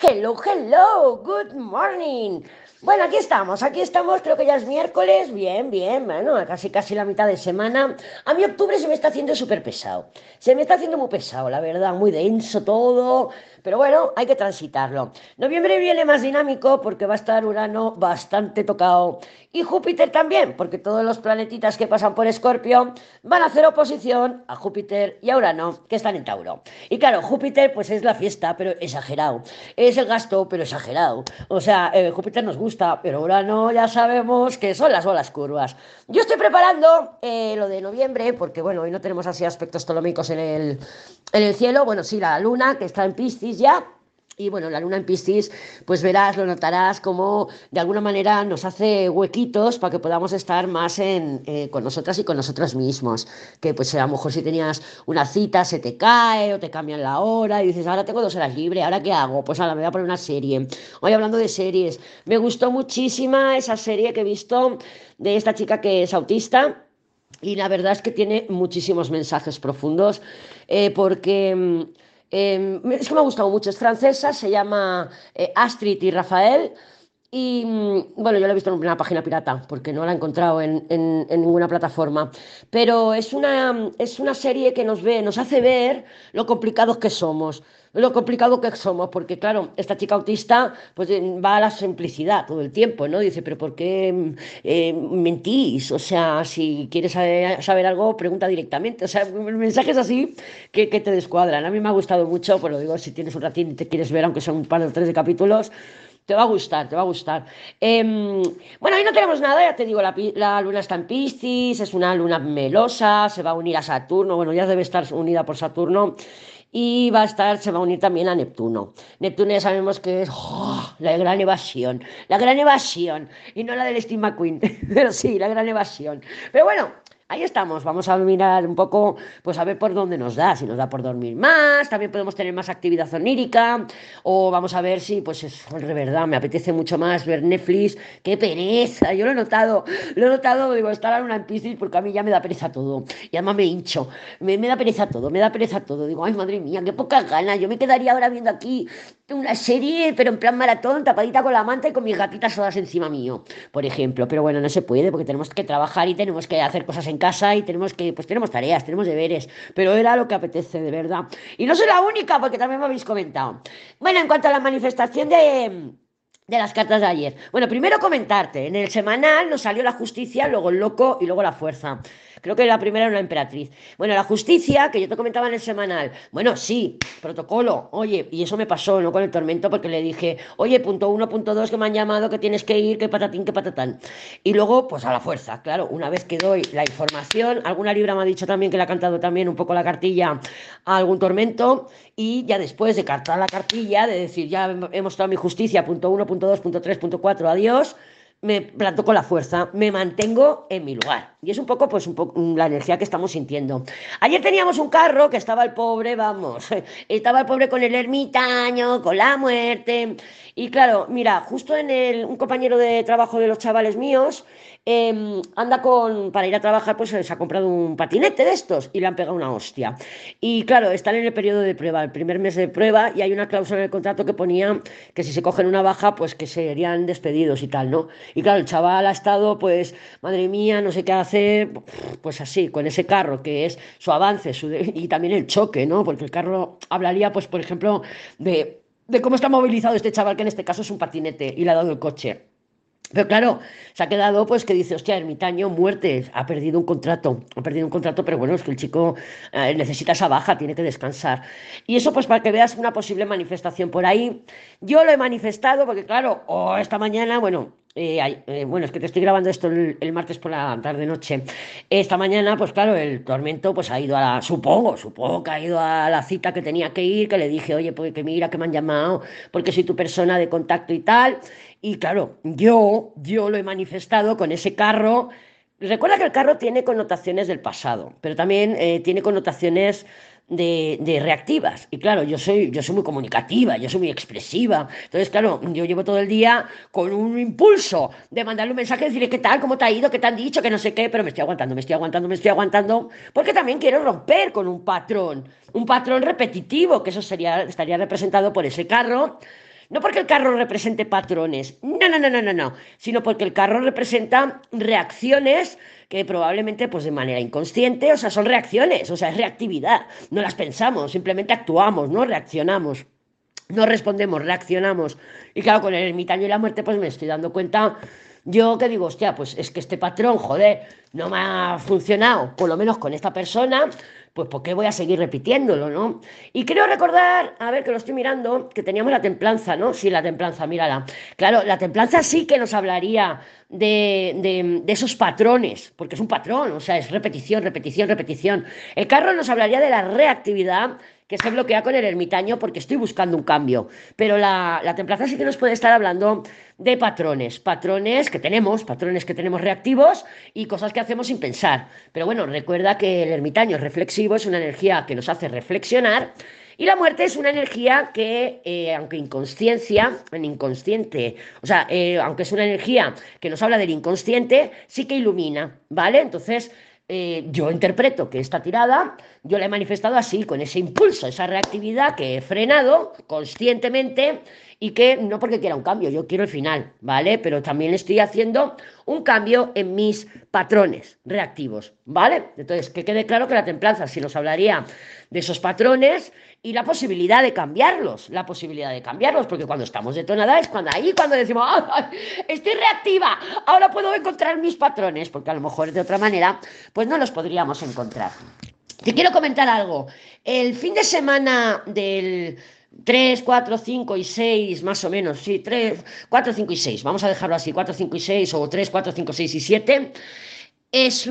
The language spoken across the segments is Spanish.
Hello, hello, good morning. Bueno, aquí estamos, aquí estamos, creo que ya es miércoles, bien, bien, bueno, casi casi la mitad de semana. A mí octubre se me está haciendo súper pesado, se me está haciendo muy pesado, la verdad, muy denso todo, pero bueno, hay que transitarlo. Noviembre viene más dinámico porque va a estar Urano bastante tocado y Júpiter también, porque todos los planetitas que pasan por Escorpio van a hacer oposición a Júpiter y a Urano, que están en Tauro. Y claro, Júpiter pues es la fiesta, pero exagerado. Es el gasto, pero exagerado. O sea, eh, Júpiter nos gusta, pero Urano ya sabemos que son las olas curvas. Yo estoy preparando eh, lo de noviembre, porque bueno, hoy no tenemos así aspectos ptolomicos en el, en el cielo. Bueno, sí, la luna, que está en Piscis ya, y bueno, la luna en Piscis, pues verás, lo notarás como de alguna manera nos hace huequitos para que podamos estar más en, eh, con nosotras y con nosotros mismos. Que pues a lo mejor si tenías una cita se te cae o te cambian la hora y dices, ahora tengo dos horas libres, ¿ahora qué hago? Pues ahora me voy a poner una serie. Hoy hablando de series, me gustó muchísima esa serie que he visto de esta chica que es autista. Y la verdad es que tiene muchísimos mensajes profundos eh, porque Em, es que me ha gustado mucho, es francesa, se llama eh, Astrid y Rafael. Y mm, bueno, yo la he visto en una página pirata, porque no la he encontrado en, ninguna plataforma. Pero es una, es una serie que nos ve, nos hace ver lo complicados que somos lo complicado que somos, porque claro, esta chica autista pues eh, va a la simplicidad todo el tiempo, ¿no? Dice, pero ¿por qué eh, mentís? O sea, si quieres saber, algo, pregunta directamente. O sea, mensajes así que, te descuadran. A mí me ha gustado mucho, pues lo digo, si tienes un ratín y te quieres ver, aunque son un par o tres de capítulos, te va a gustar, te va a gustar. Em, bueno, ahí no tenemos nada, ya te digo, la, la, luna está en Piscis, es una luna melosa, se va a unir a Saturno, bueno, ya debe estar unida por Saturno y va a estar, se va a unir también a Neptuno. Neptuno ya sabemos que es ¡oh! la gran evasión, la gran evasión, y no la del Steve McQueen, pero sí, la gran evasión. Pero bueno, ahí estamos, vamos a mirar un poco, pues a ver por dónde nos da, si nos da por dormir más, también podemos tener más actividad onírica, o vamos a ver si, pues es de verdad, me apetece mucho más ver Netflix, qué pereza, yo lo he notado, lo he notado, digo, estar en una Piscis porque a mí ya me da pereza todo, y además me hincho, me, me da pereza todo, me da pereza todo, digo, ay madre mía, qué poca ganas, yo me quedaría ahora viendo aquí una serie, pero en plan maratón, tapadita con la manta y con mis gatitas todas encima mío, por ejemplo, pero bueno, no se puede porque tenemos que trabajar y tenemos que hacer cosas en casa y tenemos que, pues tenemos tareas, tenemos deberes, pero era lo que apetece de verdad. Y no soy la única, porque también me habéis comentado. Bueno, en cuanto a la manifestación de de las cartas de ayer. Bueno, primero comentarte, en el semanal nos salió la justicia, luego el loco y luego la fuerza. Creo que la primera era una emperatriz. Bueno, la justicia, que yo te comentaba en el semanal. Bueno, sí, protocolo. Oye, y eso me pasó, ¿no? Con el tormento, porque le dije, oye, punto uno, punto dos, que me han llamado, que tienes que ir, que patatín, que patatán. Y luego, pues a la fuerza, claro, una vez que doy la información, alguna libra me ha dicho también que le ha cantado también un poco la cartilla a algún tormento, y ya después de cartar la cartilla, de decir, ya hemos dado mi justicia, punto uno, punto dos, punto tres, punto cuatro, adiós me planto con la fuerza, me mantengo en mi lugar. Y es un poco, pues, un poco la energía que estamos sintiendo. Ayer teníamos un carro que estaba el pobre, vamos, estaba el pobre con el ermitaño, con la muerte. Y claro, mira, justo en el, un compañero de trabajo de los chavales míos Em, anda con, para ir a trabajar, pues se ha comprado un patinete de estos y le han pegado una hostia. Y claro, están en el periodo de prueba, el primer mes de prueba, y hay una cláusula en el contrato que ponía que si se cogen una baja, pues que serían despedidos y tal, ¿no? Y claro, el chaval ha estado, pues, madre mía, no sé qué hacer, pues así, con ese carro, que es su avance y también el choque, ¿no? Porque el carro hablaría, pues, por ejemplo, de, de cómo está movilizado este chaval, que en este caso es un patinete, y le ha dado el coche. Pero claro, se ha quedado pues que dice, hostia, ermitaño, muerte, ha perdido un contrato, ha perdido un contrato, pero bueno, es que el chico eh, necesita esa baja, tiene que descansar. Y eso pues para que veas una posible manifestación por ahí. Yo lo he manifestado porque claro, oh, esta mañana, bueno, eh, eh, bueno, es que te estoy grabando esto el, martes por la tarde-noche. Esta mañana, pues claro, el tormento pues ha ido a la, supongo, supongo que ha ido a la cita que tenía que ir, que le dije, oye, pues que mira, que me han llamado, porque soy tu persona de contacto y tal. Y claro, yo, yo lo he manifestado con ese carro. Recuerda que el carro tiene connotaciones del pasado, pero también eh, tiene connotaciones de, reactivas. Y claro, yo soy, yo soy muy comunicativa, yo soy muy expresiva. Entonces, claro, yo llevo todo el día con un impulso de mandarle un mensaje, decirle qué tal, cómo te ha ido, qué te han dicho, que no sé qué, pero me estoy aguantando, me estoy aguantando, me estoy aguantando, porque también quiero romper con un patrón, un patrón repetitivo, que eso sería, estaría representado por ese carro No porque el carro represente patrones, no, no, no, no, no, no, sino porque el carro representa reacciones que probablemente pues de manera inconsciente, o sea, son reacciones, o sea, es reactividad, no las pensamos, simplemente actuamos, no reaccionamos. No respondemos, reaccionamos. Y claro, con el ermitaño y la muerte, pues me estoy dando cuenta yo que digo, hostia, pues es que este patrón, joder, no me ha funcionado, por lo menos con esta persona, pues ¿por qué voy a seguir repitiéndolo, no? Y creo recordar, a ver, que lo estoy mirando, que teníamos la templanza, ¿no? Sí, la templanza, mírala. Claro, la templanza sí que nos hablaría de, de, de, esos patrones, porque es un patrón, o sea, es repetición, repetición, repetición. El carro nos hablaría de la reactividad que se bloquea con el ermitaño porque estoy buscando un cambio. Pero la, la sí que nos puede estar hablando de patrones, patrones que tenemos, patrones que tenemos reactivos y cosas que hacemos sin pensar. Pero bueno, recuerda que el ermitaño reflexivo es una energía que nos hace reflexionar y la muerte es una energía que, eh, aunque inconsciencia, en inconsciente, o sea, eh, aunque es una energía que nos habla del inconsciente, sí que ilumina, ¿vale? Entonces, eh, yo interpreto que esta tirada yo la he manifestado así, con ese impulso, esa reactividad que he frenado conscientemente y que no porque quiera un cambio, yo quiero el final, ¿vale? Pero también estoy haciendo un cambio en mis patrones reactivos, ¿vale? Entonces, que quede claro que la templanza sí nos hablaría de esos patrones y la posibilidad de cambiarlos, la posibilidad de cambiarlos, porque cuando estamos detonada es cuando ahí cuando decimos, ¡Ay, estoy reactiva, ahora puedo encontrar mis patrones, porque a lo mejor de otra manera, pues no los podríamos encontrar. Te quiero comentar algo. El fin de semana del 3, 4, 5 y 6, más o menos, sí, 3, 4, 5 y 6, vamos a dejarlo así, 4, 5 y 6, o 3, 4, 5, 6 y 7, es,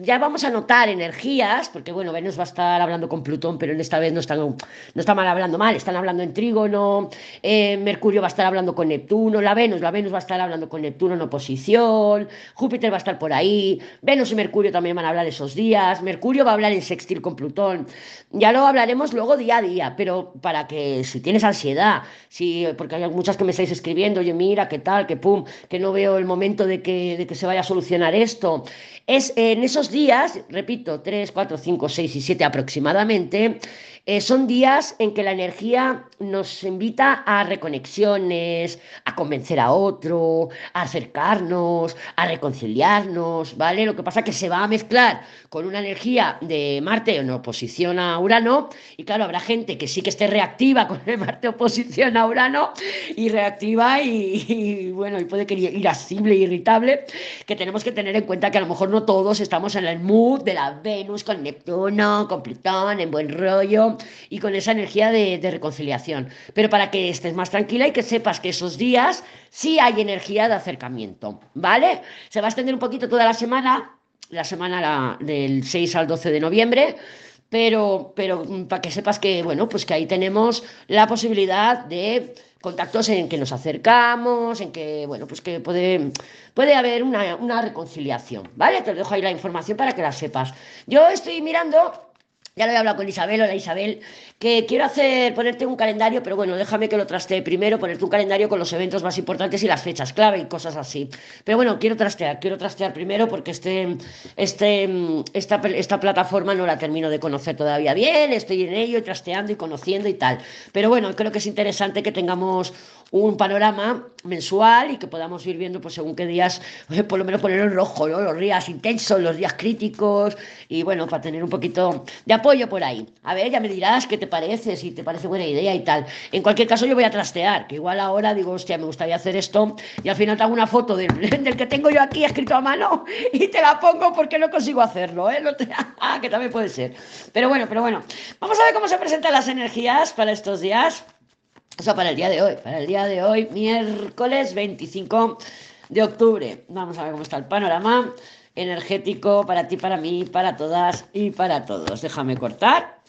ya vamos a notar energías, porque bueno, Venus va a estar hablando con Plutón, pero en esta vez no están, no está mal hablando mal, están hablando en trígono, eh, Mercurio va a estar hablando con Neptuno, la Venus, la Venus va a estar hablando con Neptuno en oposición, Júpiter va a estar por ahí, Venus y Mercurio también van a hablar esos días, Mercurio va a hablar en sextil con Plutón, ya lo hablaremos luego día a día, pero para que si tienes ansiedad, si, porque hay muchas que me estáis escribiendo, oye mira, qué tal, que pum, que no veo el momento de que, de que se vaya a solucionar esto, es en esos días, repito, 3, 4, 5, 6 y 7 aproximadamente, eh, son días en que la energía nos invita a reconexiones, a convencer a otro, a acercarnos, a reconciliarnos, ¿vale? Lo que pasa es que se va a mezclar con una energía de Marte en oposición a Urano, y claro, habrá gente que sí que esté reactiva con el Marte oposición a Urano, y reactiva y, bueno, y puede que irascible, irritable, que tenemos que tener en cuenta que a lo mejor no todos estamos en el mood de la Venus con Neptuno, con Plutón, en buen rollo, y con esa energía de, reconciliación. Pero para que estés más tranquila y que sepas que esos días sí hay energía de acercamiento, ¿vale? Se va a extender un poquito toda la semana, la semana del 6 al 12 de noviembre, pero, pero para que sepas que, bueno, pues que ahí tenemos la posibilidad de contactos en que nos acercamos, en que, bueno, pues que puede, puede haber una, una reconciliación, ¿vale? Te dejo ahí la información para que la sepas. Yo estoy mirando ya lo he hablado con Isabel, hola Isabel, que quiero hacer, ponerte un calendario, pero bueno, déjame que lo trastee primero, ponerte un calendario con los eventos más importantes y las fechas clave y cosas así. Pero bueno, quiero trastear, quiero trastear primero porque este, este, esta, esta plataforma no la termino de conocer todavía bien, estoy en ello, trasteando y conociendo y tal. Pero bueno, creo que es interesante que tengamos un panorama mensual y que podamos ir viendo, pues según qué días, por lo menos poner en rojo, ¿no? Los días intensos, los días críticos y bueno, para tener un poquito de apoyo por ahí. A ver, ya me dirás qué te parece, si te parece buena idea y tal. En cualquier caso, yo voy a trastear, que igual ahora digo, hostia, me gustaría hacer esto y al final te hago una foto del, del que tengo yo aquí escrito a mano y te la pongo porque no consigo hacerlo, ¿eh? No te, ah, que también puede ser. Pero bueno, pero bueno, vamos a ver cómo se presentan las energías para estos días. O sea, para el día de hoy, para el día de hoy, miércoles 25 de octubre. Vamos a ver cómo está el panorama energético para ti, para mí, para todas y para todos. Déjame cortar.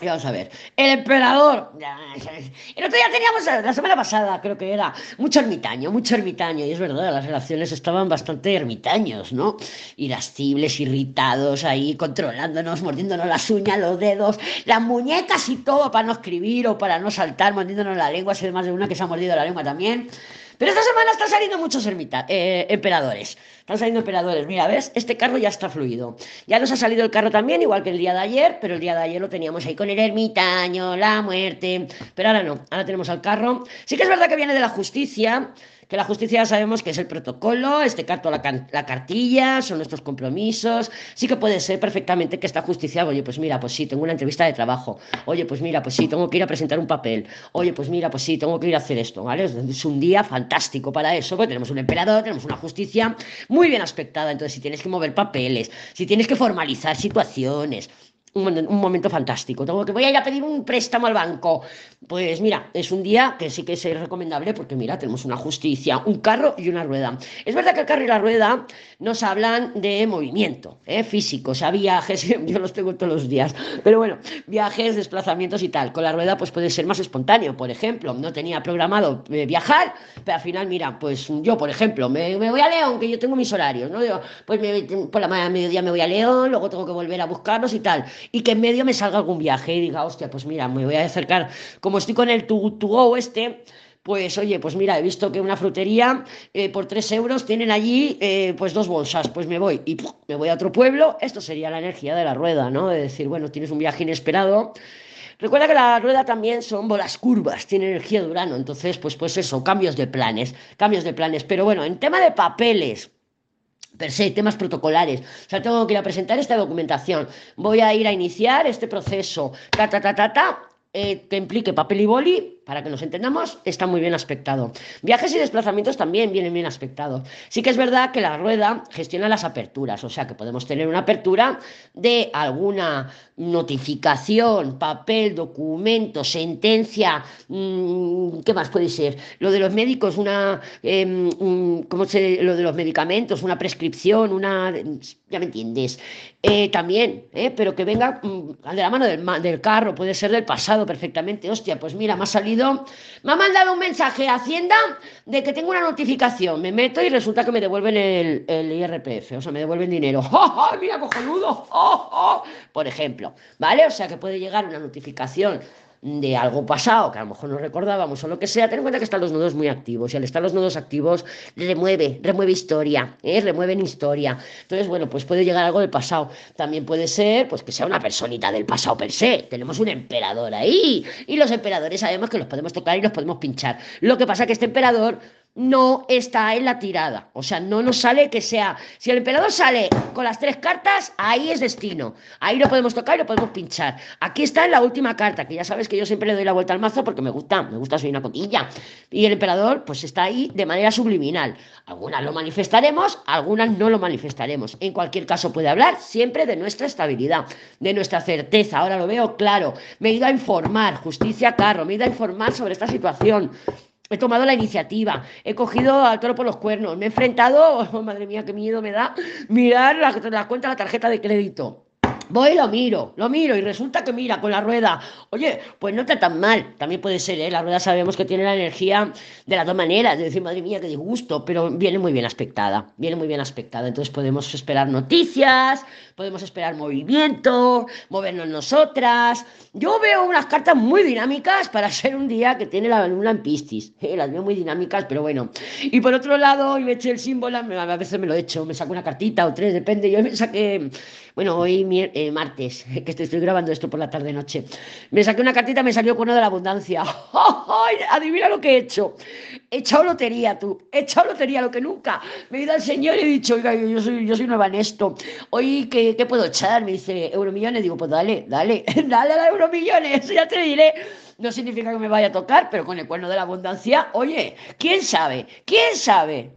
Y vamos a ver. El emperador. El otro día teníamos, la semana pasada creo que era, mucho ermitaño, mucho ermitaño. Y es verdad, las relaciones estaban bastante ermitaños, ¿no? Irascibles, irritados, ahí controlándonos, mordiéndonos las uñas, los dedos, las muñecas y todo para no escribir o para no saltar, mordiéndonos la lengua. Hay más de una que se ha mordido la lengua también. Pero esta semana están saliendo muchos ermita, eh, emperadores. Están saliendo emperadores. Mira, ¿ves? Este carro ya está fluido. Ya nos ha salido el carro también, igual que el día de ayer, pero el día de ayer lo teníamos ahí con el ermitaño, la muerte. Pero ahora no, ahora tenemos al carro. Sí que es verdad que viene de la justicia que la justicia ya sabemos que es el protocolo, este carto la, la, cartilla, son nuestros compromisos, sí que puede ser perfectamente que esta justicia, oye, pues mira, pues sí, tengo una entrevista de trabajo, oye, pues mira, pues sí, tengo que ir a presentar un papel, oye, pues mira, pues sí, tengo que ir a hacer esto, ¿vale? Es un día fantástico para eso, porque tenemos un emperador, tenemos una justicia muy bien aspectada, entonces si tienes que mover papeles, si tienes que formalizar situaciones, un, momento fantástico. Tengo que voy a ir a pedir un préstamo al banco. Pues mira, es un día que sí que es recomendable porque mira, tenemos una justicia, un carro y una rueda. Es verdad que el carro y la rueda nos hablan de movimiento ¿eh? físico, o sea, viajes, yo los tengo todos los días, pero bueno, viajes, desplazamientos y tal. Con la rueda pues puede ser más espontáneo, por ejemplo, no tenía programado eh, viajar, pero al final, mira, pues yo, por ejemplo, me, voy a León, que yo tengo mis horarios, ¿no? pues por la mañana, mediodía me voy a León, luego tengo que volver a buscarlos y tal y que en medio me salga algún viaje y diga, hostia, pues mira, me voy a acercar, como estoy con el to, go este, pues oye, pues mira, he visto que una frutería eh, por tres euros tienen allí eh, pues dos bolsas, pues me voy y me voy a otro pueblo, esto sería la energía de la rueda, ¿no? De decir, bueno, tienes un viaje inesperado. Recuerda que la rueda también son bolas curvas, tiene energía de Urano, entonces pues, pues eso, cambios de planes, cambios de planes. Pero bueno, en tema de papeles, per se, temas protocolares. O sea, tengo que ir a presentar esta documentación. Voy a ir a iniciar este proceso. Ta, ta, ta, ta, ta. Eh, que implique papel y boli, para que nos entendamos, está muy bien aspectado. Viajes y desplazamientos también vienen bien aspectados. Sí que es verdad que la rueda gestiona las aperturas, o sea que podemos tener una apertura de alguna notificación, papel, documento, sentencia, mmm, ¿qué más puede ser? Lo de los médicos, una, eh, ¿cómo se, lo de los medicamentos, una prescripción, una, ya me entiendes. Eh, también, eh, pero que venga mm, de la mano del, del carro, puede ser del pasado perfectamente. Hostia, pues mira, me ha salido me ha mandado un mensaje a Hacienda de que tengo una notificación. Me meto y resulta que me devuelven el, el IRPF, o sea, me devuelven dinero. ¡Oh, mira, cojonudo! ¡Oh, oh! Por ejemplo, ¿vale? O sea, que puede llegar una notificación de algo pasado que a lo mejor no recordábamos o lo que sea, ten en cuenta que están los nodos muy activos y al estar los nodos activos remueve, remueve historia, ¿eh? remueven historia. Entonces, bueno, pues puede llegar algo del pasado. También puede ser pues que sea una personita del pasado per se. Tenemos un emperador ahí y los emperadores sabemos que los podemos tocar y los podemos pinchar. Lo que pasa que este emperador no está en la tirada. O sea, no nos sale que sea. Si el emperador sale con las tres cartas, ahí es destino. Ahí lo podemos tocar y lo podemos pinchar. Aquí está en la última carta, que ya sabes que yo siempre le doy la vuelta al mazo porque me gusta, me gusta, soy una cotilla. Y el emperador, pues está ahí de manera subliminal. Algunas lo manifestaremos, algunas no lo manifestaremos. En cualquier caso, puede hablar siempre de nuestra estabilidad, de nuestra certeza. Ahora lo veo claro. Me he ido a informar, justicia carro, me he ido a informar sobre esta situación He tomado la iniciativa, he cogido al toro por los cuernos, me he enfrentado, madre mía, qué miedo me da mirar la, la cuenta, la tarjeta de crédito. Voy y lo miro, lo miro y resulta que mira con la rueda. Oye, pues no está tan mal. También puede ser, ¿eh? La rueda sabemos que tiene la energía de las dos maneras. De decir, madre mía, qué disgusto, pero viene muy bien aspectada. Viene muy bien aspectada. Entonces podemos esperar noticias, podemos esperar movimiento, movernos nosotras. Yo veo unas cartas muy dinámicas para ser un día que tiene la luna en Piscis. ¿eh? Las veo muy dinámicas, pero bueno. Y por otro lado, y me eché el símbolo, a veces me lo he hecho, me saco una cartita o tres, depende. Yo me saqué bueno, hoy eh, martes, que estoy grabando esto por la tarde-noche, me saqué una cartita, me salió cuando de la abundancia. Adivina lo que he hecho. He echado lotería, tú. He echado lotería, lo que nunca. Me he ido al señor y he dicho, oiga, yo soy, yo soy nueva en esto. Hoy, ¿qué, ¿qué puedo echar? Me dice, euromillones. Digo, pues dale, dale, dale a la euromillones, ya te diré. No significa que me vaya a tocar, pero con el cuerno de la abundancia, oye, ¿quién sabe? ¿Quién sabe?